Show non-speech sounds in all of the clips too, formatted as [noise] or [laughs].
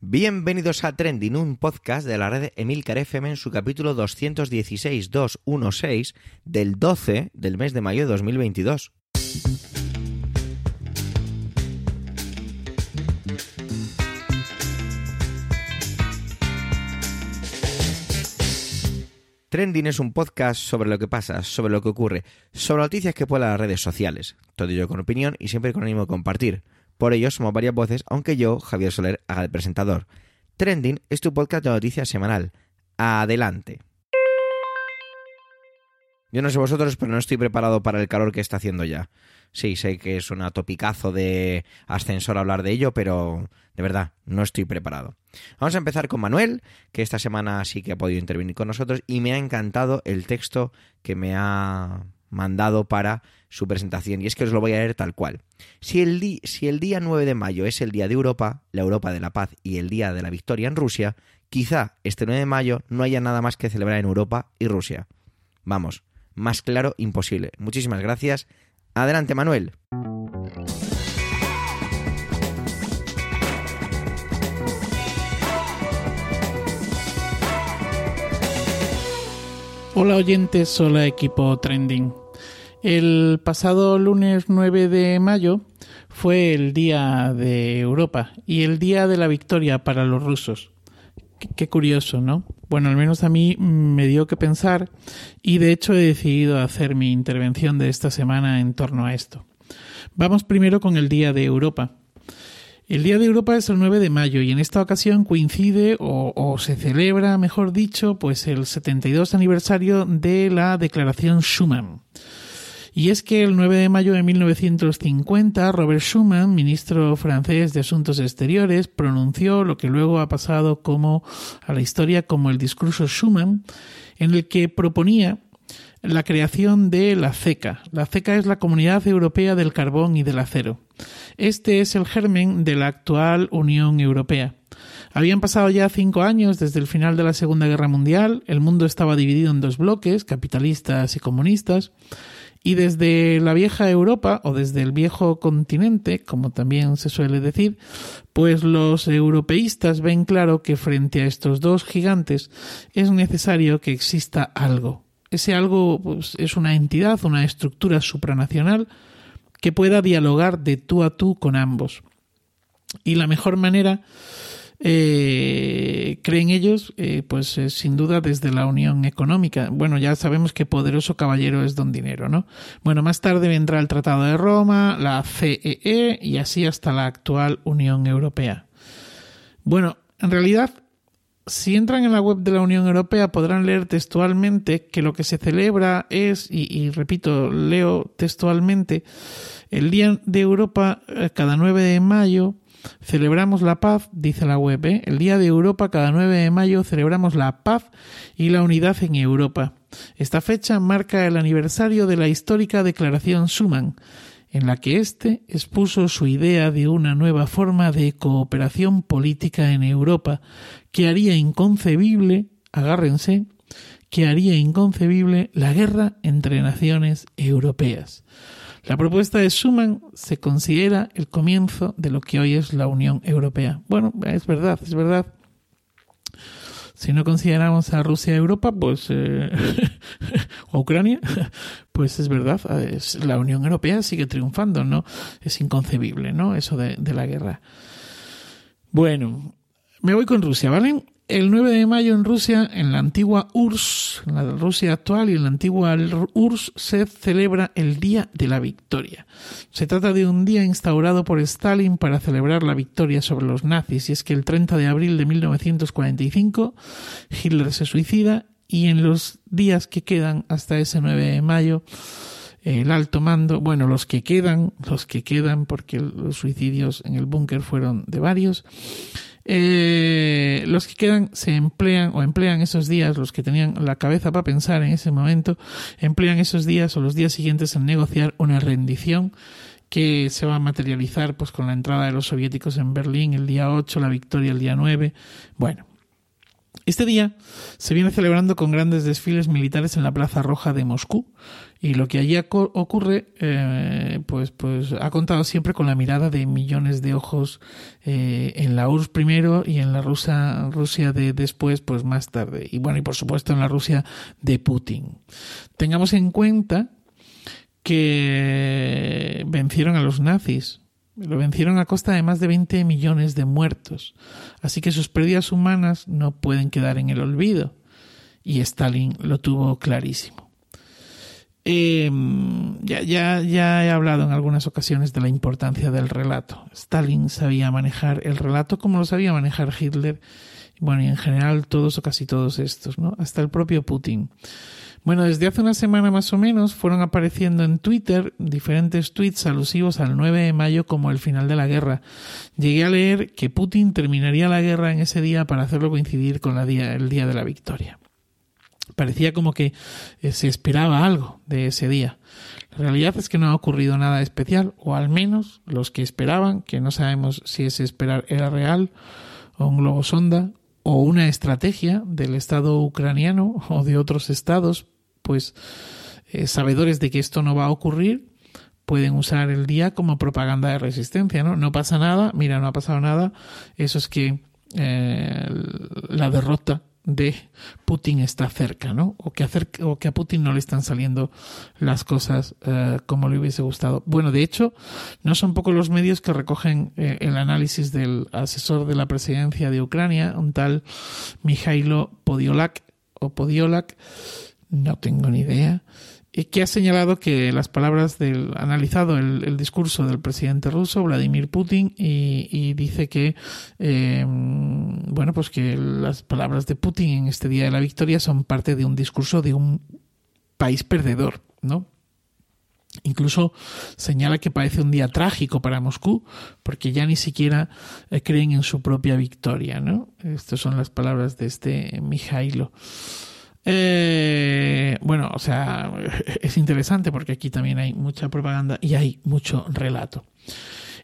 Bienvenidos a Trending, un podcast de la red Emilcar FM en su capítulo 216-216 del 12 del mes de mayo de 2022. Trending es un podcast sobre lo que pasa, sobre lo que ocurre, sobre noticias que pueblan las redes sociales. Todo ello con opinión y siempre con ánimo de compartir. Por ello somos varias voces, aunque yo, Javier Soler, haga el presentador. Trending es tu podcast de noticias semanal. Adelante. Yo no sé vosotros, pero no estoy preparado para el calor que está haciendo ya. Sí, sé que es un topicazo de ascensor hablar de ello, pero de verdad, no estoy preparado. Vamos a empezar con Manuel, que esta semana sí que ha podido intervenir con nosotros y me ha encantado el texto que me ha mandado para su presentación y es que os lo voy a leer tal cual. Si el, día 9 de mayo es el día de Europa, la Europa de la paz y el día de la victoria en Rusia, quizá este 9 de mayo no haya nada más que celebrar en Europa y Rusia. Vamos, más claro imposible. Muchísimas gracias. Adelante, Manuel. Hola oyentes, hola equipo Trending. El pasado lunes 9 de mayo fue el Día de Europa y el Día de la Victoria para los rusos. Qué, curioso, ¿no? Bueno, al menos a mí me dio que pensar y de hecho he decidido hacer mi intervención de esta semana en torno a esto. Vamos primero con el Día de Europa. El Día de Europa es el 9 de mayo y en esta ocasión coincide o, se celebra, mejor dicho, pues el 72 aniversario de la Declaración Schuman. Y es que el 9 de mayo de 1950, Robert Schuman, ministro francés de Asuntos Exteriores, pronunció lo que luego ha pasado como a la historia como el discurso Schuman, en el que proponía la creación de la CECA. La CECA es la Comunidad Europea del Carbón y del Acero. Este es el germen de la actual Unión Europea. Habían pasado ya cinco años desde el final de la Segunda Guerra Mundial, el mundo estaba dividido en dos bloques, capitalistas y comunistas, y desde la vieja Europa, o desde el viejo continente, como también se suele decir, pues los europeístas ven claro que frente a estos dos gigantes es necesario que exista algo, ese algo pues, es una entidad, una estructura supranacional que pueda dialogar de tú a tú con ambos. Y la mejor manera, eh, creen ellos, eh, pues sin duda desde la unión económica. Bueno, ya sabemos que poderoso caballero es don dinero, ¿no? Bueno, más tarde vendrá el Tratado de Roma, la CEE e, y así hasta la actual Unión Europea. Bueno, en realidad si entran en la web de la Unión Europea podrán leer textualmente que lo que se celebra es, y, repito, leo textualmente, el Día de Europa eh, cada 9 de mayo celebramos la paz, dice la web, ¿eh? el Día de Europa cada 9 de mayo celebramos la paz y la unidad en Europa. Esta fecha marca el aniversario de la histórica Declaración Schuman, en la que éste expuso su idea de una nueva forma de cooperación política en Europa que haría inconcebible, agárrense, que haría inconcebible la guerra entre naciones europeas. La propuesta de Schuman se considera el comienzo de lo que hoy es la Unión Europea. Bueno, es verdad, es verdad. Si no consideramos a Rusia Europa, pues eh, [laughs] o Ucrania, [laughs] pues es verdad, la Unión Europea sigue triunfando, ¿no? Es inconcebible, ¿no? Eso de, de la guerra. Bueno, me voy con Rusia, ¿vale? El 9 de mayo en Rusia, en la antigua URSS, en la Rusia actual y en la antigua URSS, se celebra el Día de la Victoria. Se trata de un día instaurado por Stalin para celebrar la victoria sobre los nazis, y es que el 30 de abril de 1945 Hitler se suicida y en los días que quedan hasta ese 9 de mayo el alto mando, bueno, los que quedan, los que quedan, porque los suicidios en el búnker fueron de varios, eh, los que quedan se emplean o emplean esos días, los que tenían la cabeza para pensar en ese momento, emplean esos días o los días siguientes en negociar una rendición que se va a materializar pues con la entrada de los soviéticos en Berlín el día 8, la victoria el día 9. Bueno, Este día se viene celebrando con grandes desfiles militares en la Plaza Roja de Moscú y lo que allí ocurre eh, pues, pues ha contado siempre con la mirada de millones de ojos eh, en la URSS primero y en la Rusia, Rusia de después pues más tarde y bueno y por supuesto en la Rusia de Putin. Tengamos en cuenta que vencieron a los nazis lo vencieron a costa de más de 20 millones de muertos. Así que sus pérdidas humanas no pueden quedar en el olvido. Y Stalin lo tuvo clarísimo. Em, ya, ya, ya he hablado en algunas ocasiones de la importancia del relato. Stalin sabía manejar el relato como lo sabía manejar Hitler. Bueno, y en general todos o casi todos estos, ¿no? Hasta el propio Putin. Bueno, desde hace una semana más o menos fueron apareciendo en Twitter diferentes tweets alusivos al 9 de mayo como el final de la guerra. Llegué a leer que Putin terminaría la guerra en ese día para hacerlo coincidir con la día, el día de la victoria. Parecía como que eh, se esperaba algo de ese día. La realidad es que no ha ocurrido nada especial, o al menos los que esperaban, que no sabemos si ese esperar era real, o un globo sonda, o una estrategia del Estado ucraniano o de otros estados pues eh, sabedores de que esto no va a ocurrir, pueden usar el día como propaganda de resistencia, ¿no? No pasa nada, mira, no ha pasado nada, eso es que eh, la derrota de Putin está cerca, ¿no? O que, o que a Putin no le están saliendo las cosas eh, como le hubiese gustado. Bueno, de hecho, no son pocos los medios que recogen el análisis del asesor de la presidencia de Ucrania, un tal Mijailo Podiolak, o Podiolak, no tengo ni idea, que ha señalado que las palabras del analizado el, discurso del presidente ruso Vladimir Putin y, dice que em, bueno pues que las palabras de Putin en este día de la victoria son parte de un discurso de un país perdedor, ¿no? Incluso señala que parece un día trágico para Moscú, porque ya ni siquiera eh, creen en su propia victoria, ¿no? Estas son las palabras de este Mijailo. Eh, bueno, o sea, [laughs] es interesante porque aquí también hay mucha propaganda y hay mucho relato.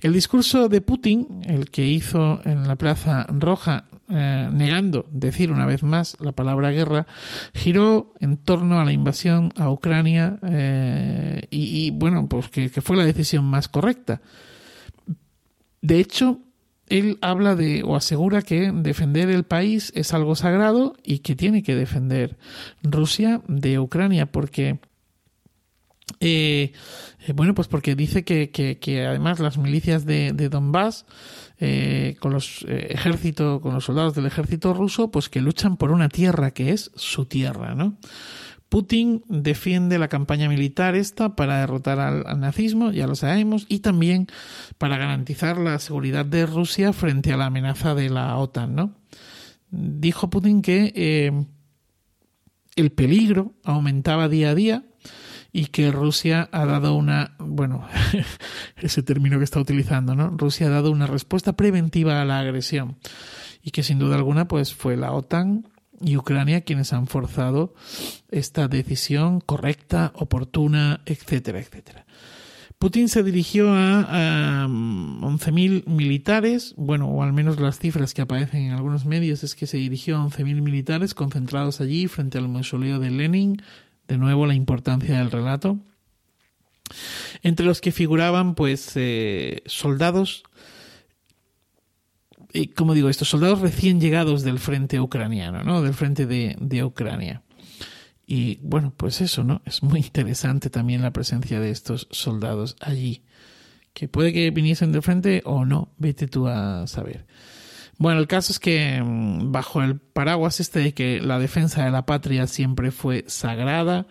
El discurso de Putin, el que hizo en la Plaza Roja, eh, negando decir una vez más la palabra guerra, giró en torno a la invasión a Ucrania eh, y, bueno, pues que fue la decisión más correcta. De hecho, él habla de o asegura que defender el país es algo sagrado y que tiene que defender Rusia de Ucrania porque eh, eh, bueno pues porque dice que, además las milicias de, Donbass eh, con los ejército con los soldados del ejército ruso pues que luchan por una tierra que es su tierra no Putin defiende la campaña militar esta para derrotar al, nazismo, ya lo sabemos, y también para garantizar la seguridad de Rusia frente a la amenaza de la OTAN, ¿no? Dijo Putin que eh, el peligro aumentaba día a día y que Rusia ha dado una, bueno, [laughs] ese término que está utilizando, ¿no? Rusia ha dado una respuesta preventiva a la agresión y que sin duda alguna pues fue la OTAN y Ucrania quienes han forzado esta decisión correcta, oportuna, etcétera, etcétera. Putin se dirigió a, 11.000 militares, bueno, o al menos las cifras que aparecen en algunos medios es que se dirigió a 11.000 militares concentrados allí frente al mausoleo de Lenin, de nuevo la importancia del relato, entre los que figuraban pues eh, soldados como digo, estos soldados recién llegados del frente ucraniano, ¿no? Del frente de, de Ucrania. Y bueno, pues eso, ¿no? Es muy interesante también la presencia de estos soldados allí. Que puede que viniesen del frente o no, vete tú a saber. Bueno, el caso es que mm, bajo el paraguas este de que la defensa de la patria siempre fue sagrada,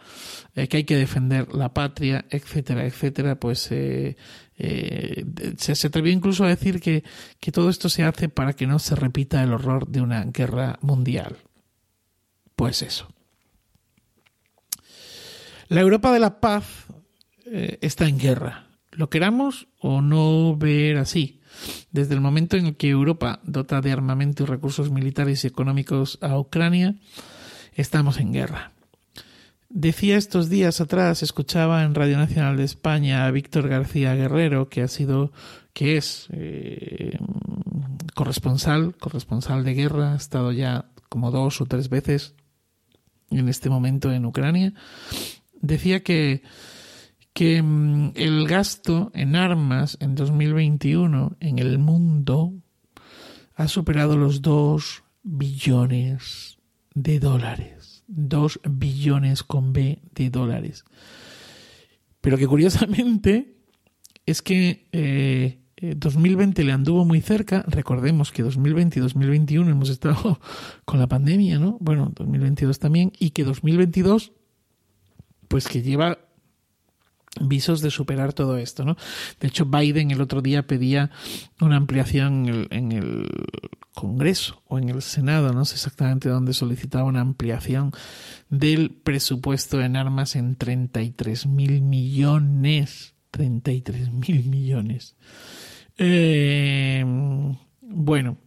eh, que hay que defender la patria, etcétera, etcétera, pues eh, eh, se, atrevió incluso a decir que, que todo esto se hace para que no se repita el horror de una guerra mundial. Pues eso. La Europa de la paz eh, está en guerra. Lo queramos o no ver así. Desde el momento en que Europa dota de armamento y recursos militares y económicos a Ucrania, estamos en guerra. Decía estos días atrás, escuchaba en Radio Nacional de España a Víctor García Guerrero, que ha sido, que es eh, corresponsal, corresponsal de guerra, ha estado ya como dos o tres veces en este momento en Ucrania, decía que, que mm, el gasto en armas en 2021 en el mundo ha superado los 2 billones de dólares. 2 billones con B de dólares. Pero que curiosamente es que eh, 2020 eh, le anduvo muy cerca. Recordemos que 2020 y 2021 hemos estado [laughs] con la pandemia, ¿no? Bueno, 2022 también. Y que 2022, pues que lleva visos de superar todo esto, ¿no? De hecho, Biden el otro día pedía una ampliación en el, Congreso o en el Senado, no sé exactamente dónde solicitaba una ampliación del presupuesto en armas en 33 mil millones. 33 mil millones. Eh, bueno,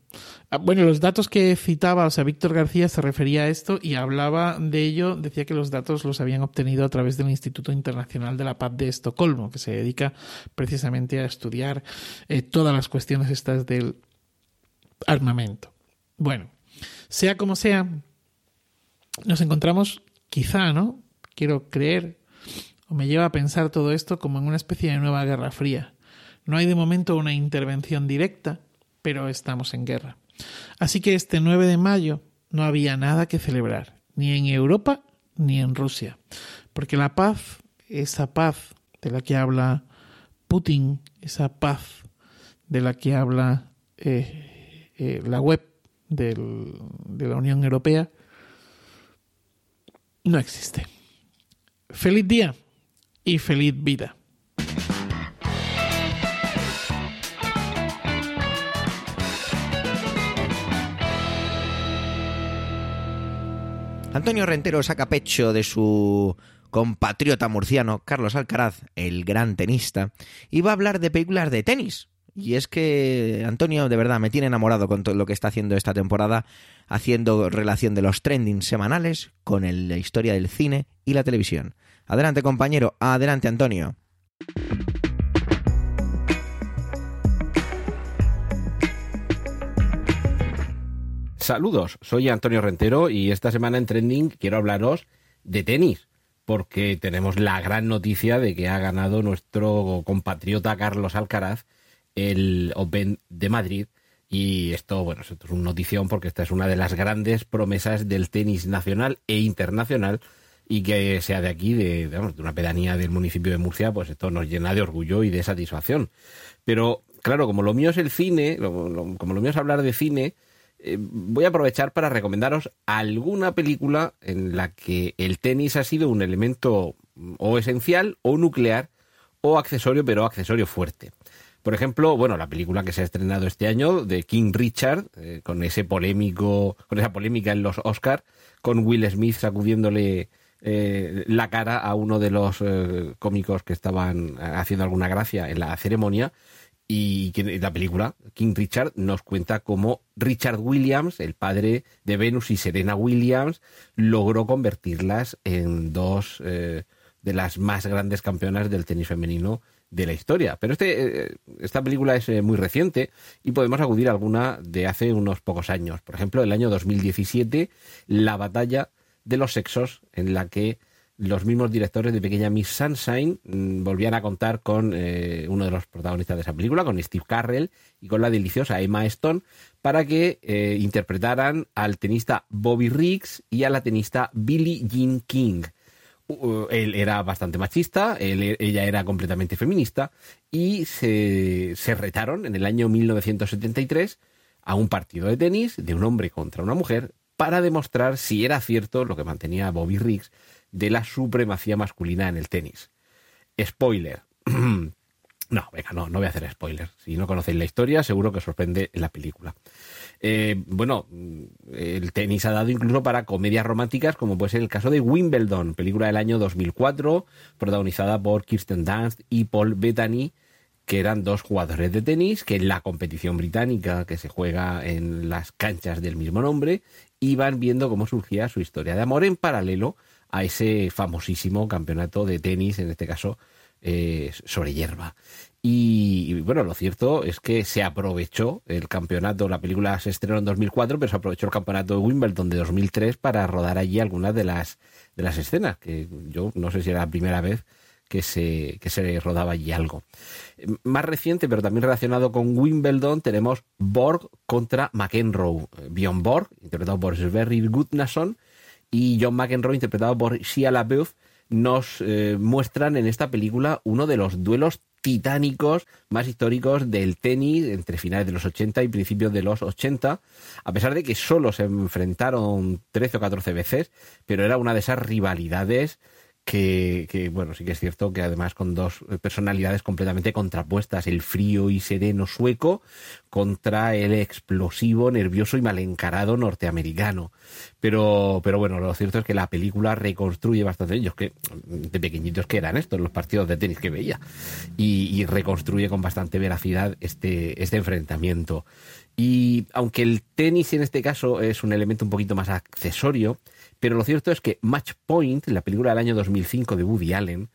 ah, bueno, los datos que citaba, o sea, Víctor García se refería a esto y hablaba de ello, decía que los datos los habían obtenido a través del Instituto Internacional de la Paz de Estocolmo, que se dedica precisamente a estudiar eh, todas las cuestiones estas del armamento. Bueno, sea como sea, nos encontramos, quizá, ¿no? Quiero creer, o me lleva a pensar todo esto como en una especie de nueva Guerra Fría no hay de momento una intervención directa, pero estamos en guerra. Así que este 9 de mayo no había nada que celebrar, ni en Europa ni en Rusia, porque la paz, esa paz de la que habla Putin, esa paz de la que habla eh, eh, la web de la Unión Europea, no existe. Feliz día y feliz vida. Antonio Rentero saca pecho de su compatriota murciano, Carlos Alcaraz, el gran tenista, y va a hablar de películas de tenis. Y es que Antonio, de verdad, me tiene enamorado con lo que está haciendo esta temporada, haciendo relación de los trending semanales con la historia del cine y la televisión. Adelante, compañero. Adelante, Antonio. Saludos, soy Antonio Rentero y esta semana en Trending quiero hablaros de tenis, porque tenemos la gran noticia de que ha ganado nuestro compatriota Carlos Alcaraz el Open de Madrid. Y esto, bueno, esto es una notición porque esta es una de las grandes promesas del tenis nacional e internacional y que sea de aquí, de, de una pedanía del municipio de Murcia, pues esto nos llena de orgullo y de satisfacción. Pero, claro, como lo mío es el cine, como lo mío es hablar de cine, eh, voy a aprovechar para recomendaros alguna película en la que el tenis ha sido un elemento o esencial o nuclear o accesorio, pero accesorio fuerte. Por ejemplo, bueno, la película que se ha estrenado este año de King Richard, eh, con ese polémico, con esa polémica en los Oscars, con Will Smith sacudiéndole eh, la cara a uno de los cómicos que estaban haciendo alguna gracia en la ceremonia. Y la película, King Richard, nos cuenta cómo Richard Williams, el padre de Venus y Serena Williams, logró convertirlas en dos eh, de las más grandes campeonas del tenis femenino de la historia. Pero este, eh, esta película es eh, muy reciente y podemos acudir a alguna de hace unos pocos años. Por ejemplo, el año 2017, la batalla de los sexos, en la que los mismos directores de Pequeña Miss Sunshine mm, volvían a contar con eh, uno de los protagonistas de esa película, con Steve Carrell y con la deliciosa Emma Stone, para que eh, interpretaran al tenista Bobby Riggs y a la tenista Billie Jean King. Él era bastante machista, ella era completamente feminista y se, se retaron en el año 1973 a un partido de tenis de un hombre contra una mujer para demostrar si era cierto lo que mantenía Bobby Riggs de la supremacía masculina en el tenis. Spoiler. [clears throat] No, venga, no, no voy a hacer spoiler. Si no conocéis la historia, seguro que sorprende en la película. Eh, bueno, el tenis ha dado incluso para comedias románticas, como puede ser el caso de Wimbledon, película del año 2004, protagonizada por Kirsten Dunst y Paul Bettany, que eran dos jugadores de tenis que en la competición británica que se juega en las canchas del mismo nombre iban viendo cómo surgía su historia de amor en paralelo a ese famosísimo campeonato de tenis, en este caso eh, sobre hierba. Y, bueno, lo cierto es que se aprovechó el campeonato, la película se estrenó en 2004, pero se aprovechó el campeonato de Wimbledon de 2003 para rodar allí algunas de las, de las escenas, que yo no sé si era la primera vez que se, que se rodaba allí algo. Más reciente, pero también relacionado con Wimbledon, tenemos Borg contra McEnroe. Bjorn Borg, interpretado por Sverrir Gudnason, y John McEnroe, interpretado por Shia LaBeouf, nos eh, muestran en esta película uno de los duelos titánicos más históricos del tenis entre finales de los 80 y principios de los 80, a pesar de que solo se enfrentaron 13 o 14 veces, pero era una de esas rivalidades que, bueno, sí que es cierto que además con dos personalidades completamente contrapuestas, el frío y sereno sueco contra el explosivo, nervioso y mal encarado norteamericano. Pero, pero bueno, lo cierto es que la película reconstruye bastante ellos, que de pequeñitos que eran estos, los partidos de tenis que veía, y, y reconstruye con bastante veracidad este, este enfrentamiento. Y aunque el tenis en este caso es un elemento un poquito más accesorio, pero lo cierto es que Match Point, la película del año 2005 de Woody Allen,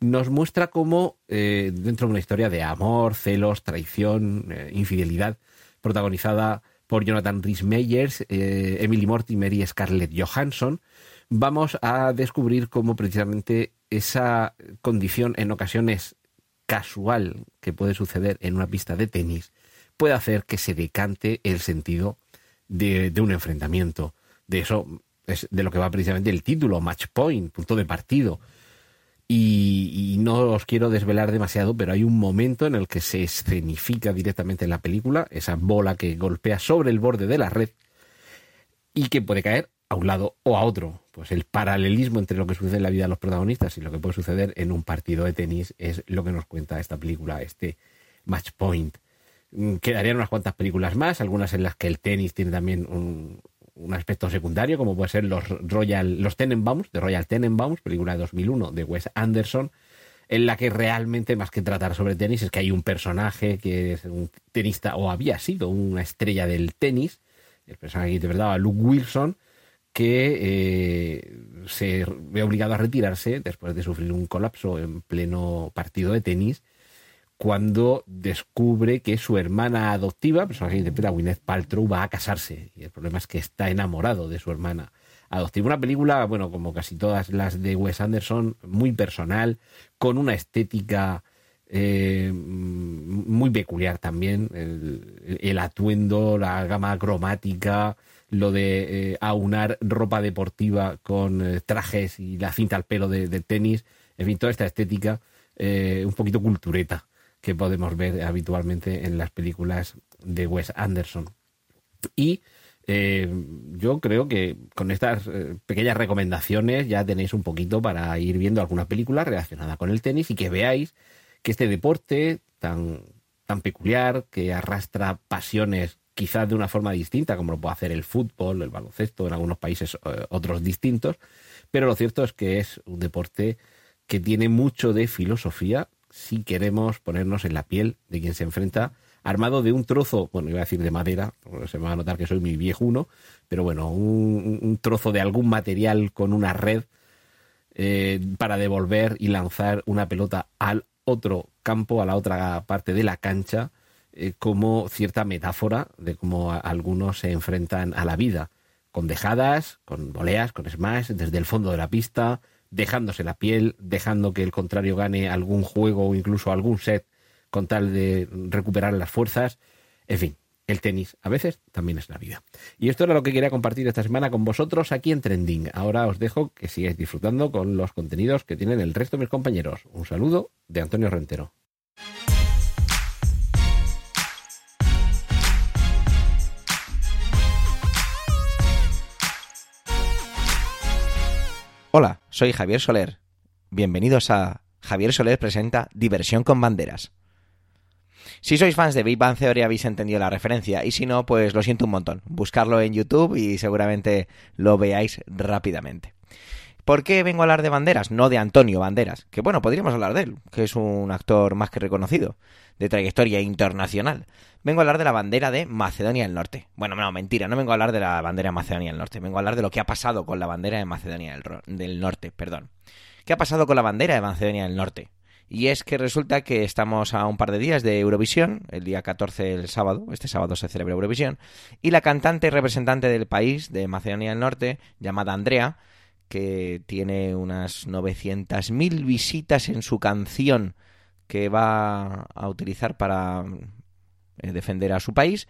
nos muestra cómo, eh, dentro de una historia de amor, celos, traición, eh, infidelidad, protagonizada por Jonathan Rhys Meyers, eh, Emily Mortimer y Scarlett Johansson, vamos a descubrir cómo precisamente esa condición en ocasiones casual que puede suceder en una pista de tenis puede hacer que se decante el sentido de, de un enfrentamiento. De eso es de lo que va precisamente el título, match point, punto de partido. Y, no os quiero desvelar demasiado, pero hay un momento en el que se escenifica directamente en la película esa bola que golpea sobre el borde de la red y que puede caer a un lado o a otro. Pues el paralelismo entre lo que sucede en la vida de los protagonistas y lo que puede suceder en un partido de tenis es lo que nos cuenta esta película, este Match Point. Mm, quedarían unas cuantas películas más, algunas en las que el tenis tiene también un, un aspecto secundario, como puede ser los Royal, los Tenenbaums, de Royal Tenenbaums, película de 2001 de Wes Anderson, en la que realmente más que tratar sobre tenis es que hay un personaje que es un tenista o había sido una estrella del tenis, el personaje que interpretaba Luke Wilson, que eh, se ve obligado a retirarse después de sufrir un colapso en pleno partido de tenis cuando descubre que su hermana adoptiva, persona que interpreta a Gwyneth Paltrow, va a casarse. Y el problema es que está enamorado de su hermana adoptiva. Una película, bueno, como casi todas las de Wes Anderson, muy personal, con una estética eh, muy peculiar también. El, atuendo, la gama cromática, lo de eh, aunar ropa deportiva con eh, trajes y la cinta al pelo de, tenis. En fin, toda esta estética un poquito cultureta que podemos ver habitualmente en las películas de Wes Anderson. Y eh, yo creo que con estas eh, pequeñas recomendaciones ya tenéis un poquito para ir viendo alguna película relacionada con el tenis y que veáis que este deporte tan, tan peculiar, que arrastra pasiones quizás de una forma distinta, como lo puede hacer el fútbol, el baloncesto, en algunos países eh, otros distintos, pero lo cierto es que es un deporte que tiene mucho de filosofía si queremos ponernos en la piel de quien se enfrenta armado de un trozo, bueno, iba a decir de madera, porque se me va a notar que soy muy viejuno, pero bueno, un, trozo de algún material con una red eh, para devolver y lanzar una pelota al otro campo, a la otra parte de la cancha, eh, como cierta metáfora de cómo algunos se enfrentan a la vida, con dejadas, con voleas, con smash, desde el fondo de la pista, dejándose la piel, dejando que el contrario gane algún juego o incluso algún set con tal de recuperar las fuerzas. En fin, el tenis a veces también es la vida. Y esto era lo que quería compartir esta semana con vosotros aquí en Trending. Ahora os dejo que sigáis disfrutando con los contenidos que tienen el resto de mis compañeros. Un saludo de Antonio Rentero. Hola, soy Javier Soler. Bienvenidos a Javier Soler presenta Diversión con Banderas. Si sois fans de Big Bang Theory habéis entendido la referencia y si no, pues lo siento un montón. Buscarlo en YouTube y seguramente lo veáis rápidamente. ¿Por qué vengo a hablar de Banderas? No de Antonio Banderas, que bueno, podríamos hablar de él, que es un actor más que reconocido, de trayectoria internacional. Vengo a hablar de la bandera de Macedonia del Norte. Bueno, no, mentira, no vengo a hablar de la bandera de Macedonia del Norte, vengo a hablar de lo que ha pasado con la bandera de Macedonia del, Norte, perdón. ¿Qué ha pasado con la bandera de Macedonia del Norte? Y es que resulta que estamos a un par de días de Eurovisión, el día 14, el sábado, este sábado se celebra Eurovisión, y la cantante y representante del país, de Macedonia del Norte, llamada Andrea, que tiene unas 900.000 visitas en su canción que va a utilizar para eh, defender a su país,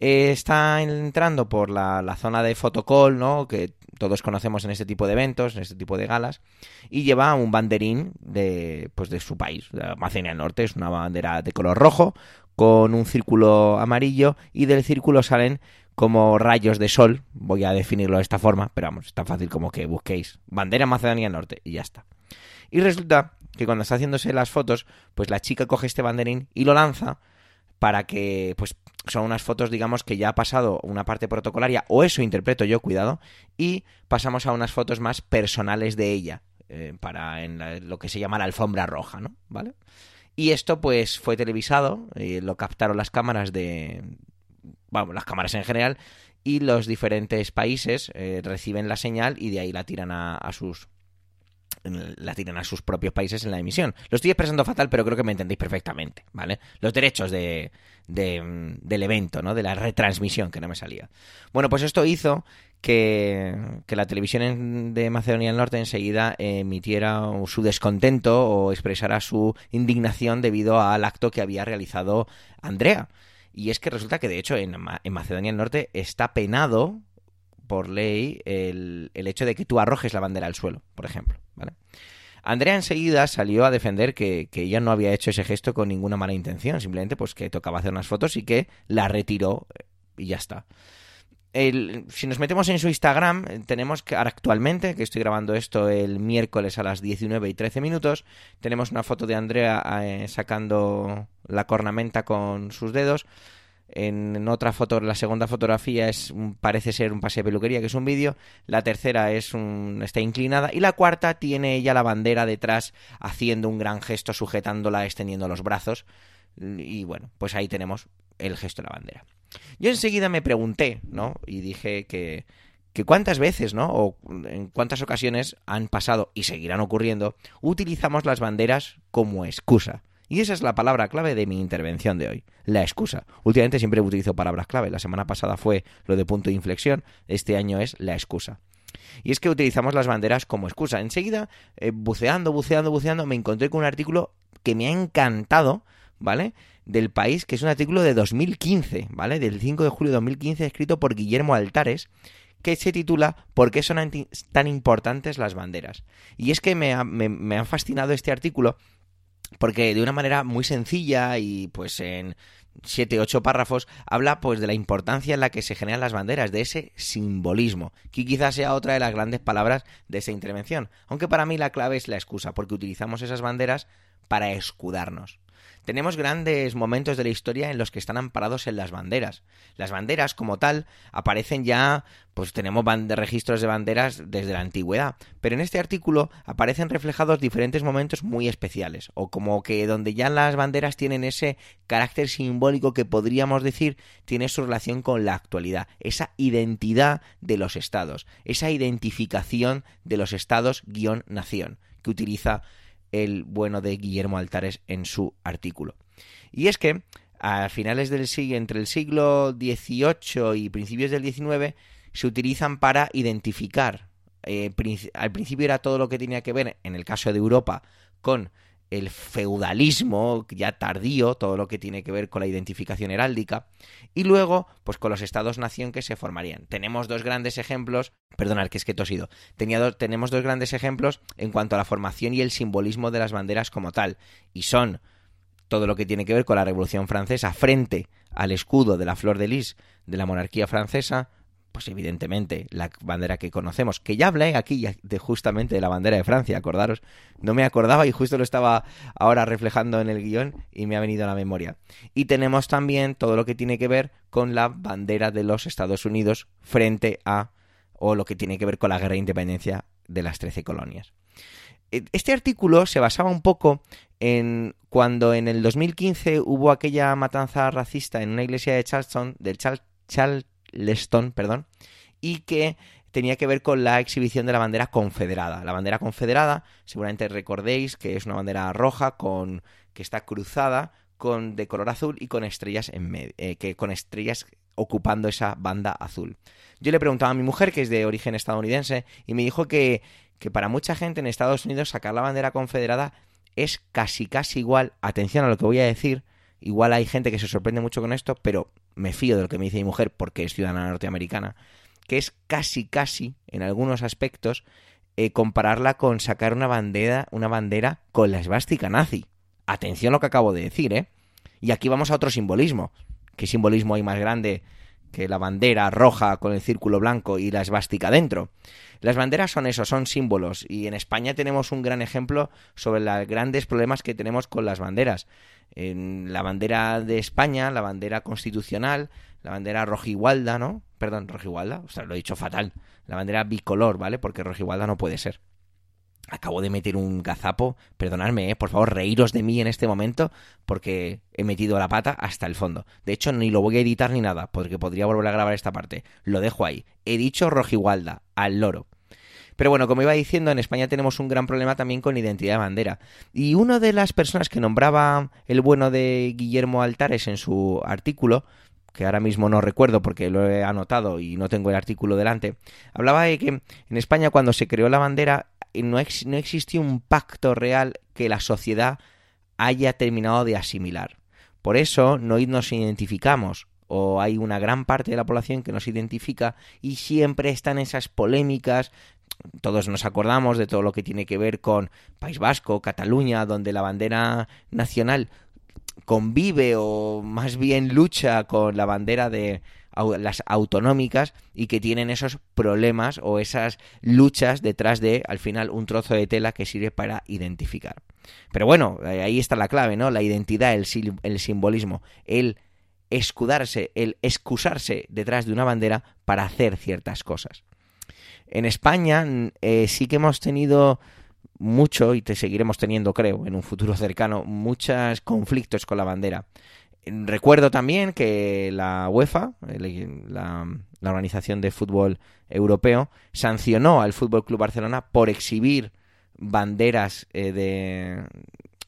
eh, está entrando por la, zona de fotocall, ¿no? Que todos conocemos en este tipo de eventos, en este tipo de galas, y lleva un banderín de, pues de su país, de Macedonia Norte, es una bandera de color rojo con un círculo amarillo y del círculo salen como rayos de sol, voy a definirlo de esta forma, pero vamos, es tan fácil como que busquéis bandera Macedonia Norte y ya está. Y resulta que cuando está haciéndose las fotos, pues la chica coge este banderín y lo lanza para que, pues, son unas fotos, digamos, que ya ha pasado una parte protocolaria, o eso interpreto yo, cuidado, y pasamos a unas fotos más personales de ella, eh, para en lo que se llama la alfombra roja, ¿no? ¿Vale? Y esto, pues, fue televisado, eh, lo captaron las cámaras de... Vamos, las cámaras en general, y los diferentes países eh, reciben la señal y de ahí la tiran a sus la tiran a sus propios países en la emisión. Lo estoy expresando fatal, pero creo que me entendéis perfectamente, ¿vale? Los derechos de, del evento, ¿no? De la retransmisión, que no me salía. Bueno, pues esto hizo que, que la televisión de Macedonia del Norte enseguida emitiera su descontento o expresara su indignación debido al acto que había realizado Andrea. Y es que resulta que, de hecho, en, Macedonia del Norte está penado por ley el, el, hecho de que tú arrojes la bandera al suelo, por ejemplo. Andrea enseguida salió a defender que, ella no había hecho ese gesto con ninguna mala intención, simplemente pues que tocaba hacer unas fotos y que la retiró eh, y ya está. El, si nos metemos en su Instagram, eh, tenemos que actualmente, que estoy grabando esto el miércoles a las 19 y 13 minutos, tenemos una foto de Andrea eh, sacando la cornamenta con sus dedos en otra foto, la segunda fotografía es parece ser un pase de peluquería, que es un vídeo. La tercera es un, está inclinada. Y la cuarta tiene ella la bandera detrás haciendo un gran gesto, sujetándola, extendiendo los brazos. Y bueno, pues ahí tenemos el gesto de la bandera. Yo enseguida me pregunté, ¿no? Y dije que, que cuántas veces, ¿no? O en cuántas ocasiones han pasado y seguirán ocurriendo, utilizamos las banderas como excusa. Y esa es la palabra clave de mi intervención de hoy, la excusa. Últimamente siempre utilizo palabras clave. La semana pasada fue lo de punto de inflexión, este año es la excusa. Y es que utilizamos las banderas como excusa. Enseguida, eh, buceando, buceando, buceando, me encontré con un artículo que me ha encantado, ¿vale? Del país, que es un artículo de 2015, ¿vale? Del 5 de julio de 2015, escrito por Guillermo Altares, que se titula ¿Por qué son tan importantes las banderas? Y es que me me ha fascinado este artículo porque de una manera muy sencilla y pues en siete, ocho párrafos, habla pues de la importancia en la que se generan las banderas, de ese simbolismo, que quizás sea otra de las grandes palabras de esa intervención. Aunque para mí la clave es la excusa, porque utilizamos esas banderas para escudarnos. Tenemos grandes momentos de la historia en los que están amparados en las banderas. Las banderas, como tal, aparecen ya, pues tenemos registros de banderas desde la antigüedad, pero en este artículo aparecen reflejados diferentes momentos muy especiales, o como que donde ya las banderas tienen ese carácter simbólico que podríamos decir tiene su relación con la actualidad, esa identidad de los estados, esa identificación de los estados guion nación que utiliza el bueno de Guillermo Altares en su artículo. Y es que a finales del siglo, entre el siglo XVIII y principios del XIX, se utilizan para identificar. Eh, al principio era todo lo que tenía que ver, en el caso de Europa, con el feudalismo ya tardío, todo lo que tiene que ver con la identificación heráldica, y luego, pues con los estados-nación que se formarían. Tenemos dos grandes ejemplos, perdonad que es que tosido, Tenía tenemos dos grandes ejemplos en cuanto a la formación y el simbolismo de las banderas como tal, y son todo lo que tiene que ver con la Revolución Francesa frente al escudo de la flor de lis de la monarquía francesa, pues evidentemente la bandera que conocemos, que ya hablé aquí de justamente de la bandera de Francia, acordaros, no me acordaba y justo lo estaba ahora reflejando en el guion y me ha venido a la memoria. Y tenemos también todo lo que tiene que ver con la bandera de los Estados Unidos frente a, o lo que tiene que ver con la guerra de independencia de las trece colonias. E, este artículo se basaba un poco en cuando en el 2015 hubo aquella matanza racista en una iglesia de Charleston, del Charleston, perdón, y que tenía que ver con la exhibición de la bandera confederada. La bandera confederada, seguramente recordéis que es una bandera roja con que está cruzada con de color azul y con estrellas en medio, eh, que con estrellas ocupando esa banda azul. Yo le preguntaba a mi mujer, que es de origen estadounidense, y me dijo que, que para mucha gente en Estados Unidos sacar la bandera confederada es casi casi igual, atención a lo que voy a decir, igual hay gente que se sorprende mucho con esto, pero me fío de lo que me dice mi mujer porque es ciudadana norteamericana, que es casi casi, en algunos aspectos, eh, compararla con sacar una bandera, una bandera con la esvástica nazi. Atención a lo que acabo de decir, ¿eh? Y aquí vamos a otro simbolismo. ¿Qué simbolismo hay más grande que la bandera roja con el círculo blanco y la esvástica dentro? Las banderas son eso, son símbolos. Y en España tenemos un gran ejemplo sobre los grandes problemas que tenemos con las banderas. En la bandera de España, la bandera constitucional, la bandera rojigualda, ¿no? Perdón, rojigualda, o sea, lo he dicho fatal. La bandera bicolor, ¿vale? Porque rojigualda no puede ser. Acabo de meter un gazapo, perdonadme, ¿eh? por favor, reíros de mí en este momento, porque he metido la pata hasta el fondo. De hecho, ni lo voy a editar ni nada, porque podría volver a grabar esta parte. Lo dejo ahí. He dicho rojigualda, al loro. Pero bueno, como iba diciendo, en España tenemos un gran problema también con identidad de bandera. Y una de las personas que nombraba el bueno de Guillermo Altares en su artículo, que ahora mismo no recuerdo porque lo he anotado y no tengo el artículo delante, hablaba de que en España cuando se creó la bandera no, no existió un pacto real que la sociedad haya terminado de asimilar. Por eso no nos identificamos o hay una gran parte de la población que nos identifica y siempre están esas polémicas todos nos acordamos de todo lo que tiene que ver con País Vasco, Cataluña, donde la bandera nacional convive o más bien lucha con la bandera de las autonómicas y que tienen esos problemas o esas luchas detrás de al final un trozo de tela que sirve para identificar. Pero bueno, eh, ahí está la clave, ¿no? La identidad, el, el simbolismo, el escudarse, el excusarse detrás de una bandera para hacer ciertas cosas. En España eh, sí que hemos tenido mucho, y te seguiremos teniendo, creo, en un futuro cercano, muchos conflictos con la bandera. Recuerdo también que la UEFA, la, Organización de Fútbol Europeo, sancionó al Fútbol Club Barcelona por exhibir banderas eh,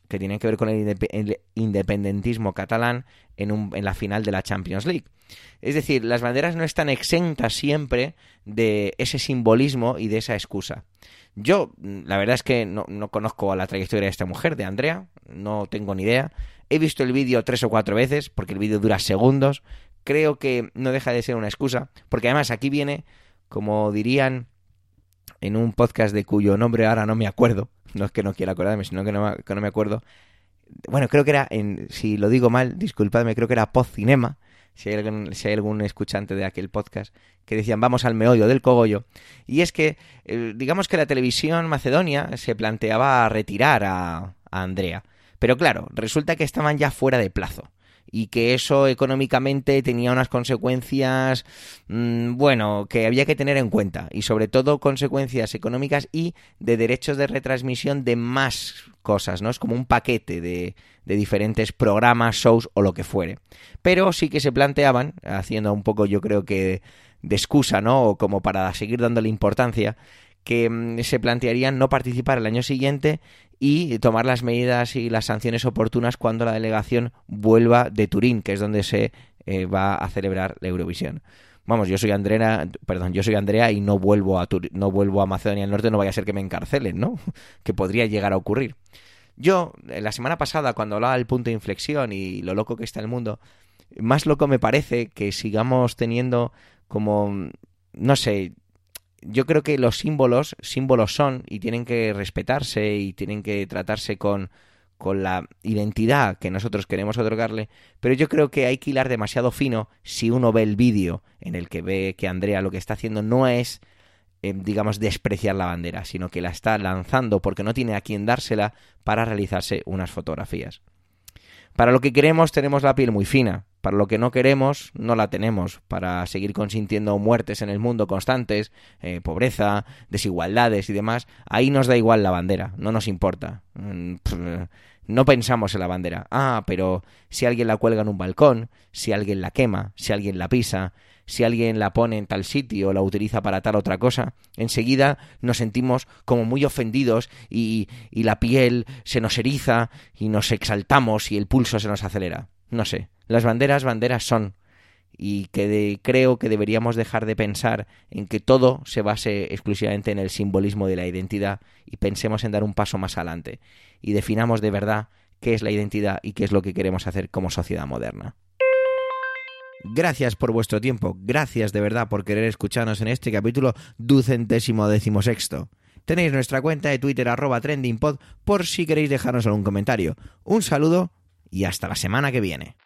que tienen que ver con el, independentismo catalán en, en la final de la Champions League. Es decir, las banderas no están exentas siempre de ese simbolismo y de esa excusa. Yo, la verdad es que no, conozco a la trayectoria de esta mujer, de Andrea, no tengo ni idea. He visto el vídeo tres o cuatro veces, porque el vídeo dura segundos. Creo que no deja de ser una excusa, porque además aquí viene, como dirían en un podcast de cuyo nombre ahora no me acuerdo, [laughs] no es que no quiera acordarme, sino que no, me acuerdo. Bueno, creo que era, en, si lo digo mal, disculpadme, creo que era Post Cinema, si hay, algún, escuchante de aquel podcast, que decían vamos al meollo del cogollo. Y es que, eh, digamos que la televisión macedonia se planteaba retirar a Andrea. Pero claro, resulta que estaban ya fuera de plazo y que eso económicamente tenía unas consecuencias, mm, bueno, que había que tener en cuenta y sobre todo consecuencias económicas y de derechos de retransmisión de más cosas, ¿no? Es como un paquete de, de diferentes programas, shows o lo que fuere. Pero sí que se planteaban, haciendo un poco yo creo que de excusa, ¿no? O como para seguir dándole importancia, que mm, se plantearían no participar el año siguiente y tomar las medidas y las sanciones oportunas cuando la delegación vuelva de Turín, que es donde se eh, va a celebrar la Eurovisión. Vamos, yo soy Andrea, perdón, yo soy Andrea y no vuelvo a no vuelvo a Macedonia del Norte, no vaya a ser que me encarcelen, ¿no? [laughs] que podría llegar a ocurrir. Yo, eh, la semana pasada, cuando hablaba del punto de inflexión y lo loco que está el mundo, más loco me parece que sigamos teniendo como, no sé, yo creo que los símbolos, símbolos son y tienen que respetarse y tienen que tratarse con, con la identidad que nosotros queremos otorgarle, pero yo creo que hay que hilar demasiado fino si uno ve el vídeo en el que ve que Andrea lo que está haciendo no es, eh, digamos, despreciar la bandera, sino que la está lanzando porque no tiene a quien dársela para realizarse unas fotografías. Para lo que queremos tenemos la piel muy fina, para lo que no queremos, no la tenemos. Para seguir consintiendo muertes en el mundo constantes, eh, pobreza, desigualdades y demás, ahí nos da igual la bandera, no nos importa. No pensamos en la bandera. Ah, pero si alguien la cuelga en un balcón, si alguien la quema, si alguien la pisa, si alguien la pone en tal sitio o la utiliza para tal otra cosa, enseguida nos sentimos como muy ofendidos y, y la piel se nos eriza y nos exaltamos y el pulso se nos acelera. No sé, las banderas banderas son y que creo que deberíamos dejar de pensar en que todo se base exclusivamente en el simbolismo de la identidad y pensemos en dar un paso más adelante y definamos de verdad qué es la identidad y qué es lo que queremos hacer como sociedad moderna. Gracias por vuestro tiempo, gracias de verdad por querer escucharnos en este capítulo ducentésimo decimosexto. Tenéis nuestra cuenta de Twitter arroba trendingpod por si queréis dejarnos algún comentario. Un saludo y hasta la semana que viene.